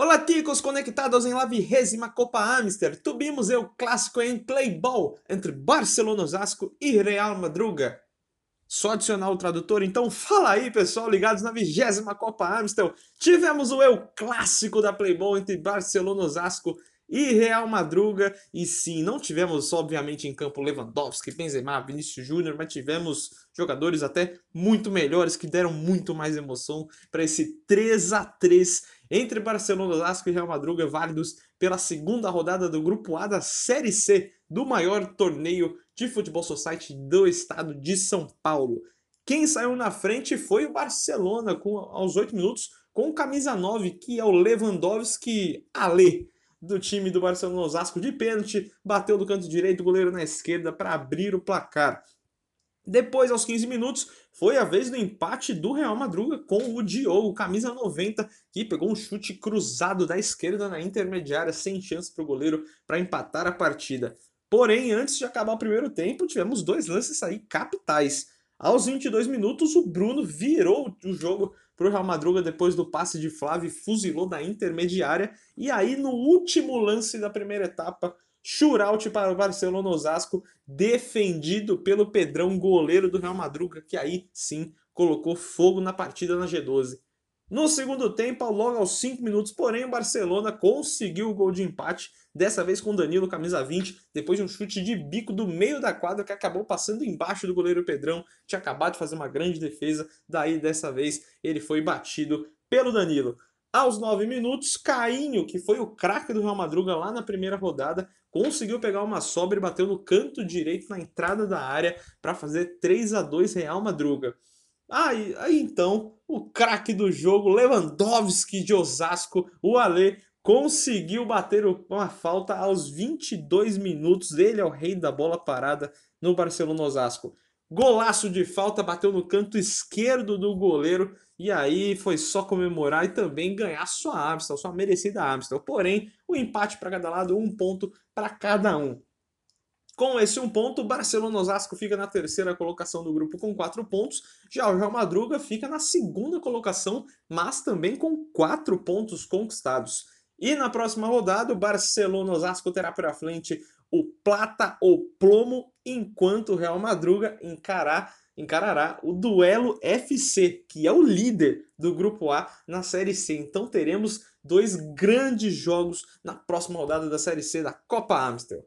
Olá, ticos conectados em la vigésima Copa Amster. Tuvimos o clássico em Playball entre Barcelona Osasco e Real Madruga. Só adicionar o tradutor, então fala aí, pessoal, ligados na vigésima Copa Amstel. Tivemos o eu clássico da Playball entre Barcelona Osasco e Real Madruga. E sim, não tivemos, obviamente, em campo Lewandowski, Benzema, Vinícius Júnior, mas tivemos jogadores até muito melhores que deram muito mais emoção para esse 3 a 3 entre Barcelona, Osasco e Real Madruga, válidos pela segunda rodada do Grupo A da Série C do maior torneio de futebol society do estado de São Paulo. Quem saiu na frente foi o Barcelona, com, aos 8 minutos, com camisa 9, que é o Lewandowski Ale, do time do Barcelona Osasco de pênalti, bateu do canto direito, goleiro na esquerda para abrir o placar. Depois, aos 15 minutos, foi a vez do empate do Real Madruga com o Diogo, camisa 90, que pegou um chute cruzado da esquerda na intermediária, sem chance para o goleiro para empatar a partida. Porém, antes de acabar o primeiro tempo, tivemos dois lances aí capitais. Aos 22 minutos, o Bruno virou o jogo para o Real Madruga depois do passe de Flávio fuzilou da intermediária. E aí, no último lance da primeira etapa, Shootout para o Barcelona Osasco, defendido pelo Pedrão, goleiro do Real Madruga, que aí sim colocou fogo na partida na G12. No segundo tempo, logo aos 5 minutos, porém, o Barcelona conseguiu o gol de empate, dessa vez com Danilo, camisa 20, depois de um chute de bico do meio da quadra que acabou passando embaixo do goleiro Pedrão, tinha acabado de fazer uma grande defesa, daí dessa vez ele foi batido pelo Danilo. Aos 9 minutos, Cainho, que foi o craque do Real Madruga lá na primeira rodada, conseguiu pegar uma sobra e bateu no canto direito na entrada da área para fazer 3 a 2 Real Madruga. Aí, aí então, o craque do jogo, Lewandowski de Osasco, o Ale, conseguiu bater uma falta aos 22 minutos. Ele é o rei da bola parada no Barcelona Osasco. Golaço de falta, bateu no canto esquerdo do goleiro e aí foi só comemorar e também ganhar sua Amstel, sua merecida Amstel. Porém, o empate para cada lado, um ponto para cada um. Com esse um ponto, o Barcelona Osasco fica na terceira colocação do grupo com quatro pontos. Já o Real Madruga fica na segunda colocação, mas também com quatro pontos conquistados. E na próxima rodada, o Barcelona Osasco terá pela frente o Plata ou Plomo, enquanto o Real Madruga encarar, encarará o Duelo FC, que é o líder do Grupo A na Série C. Então teremos dois grandes jogos na próxima rodada da Série C da Copa Amstel.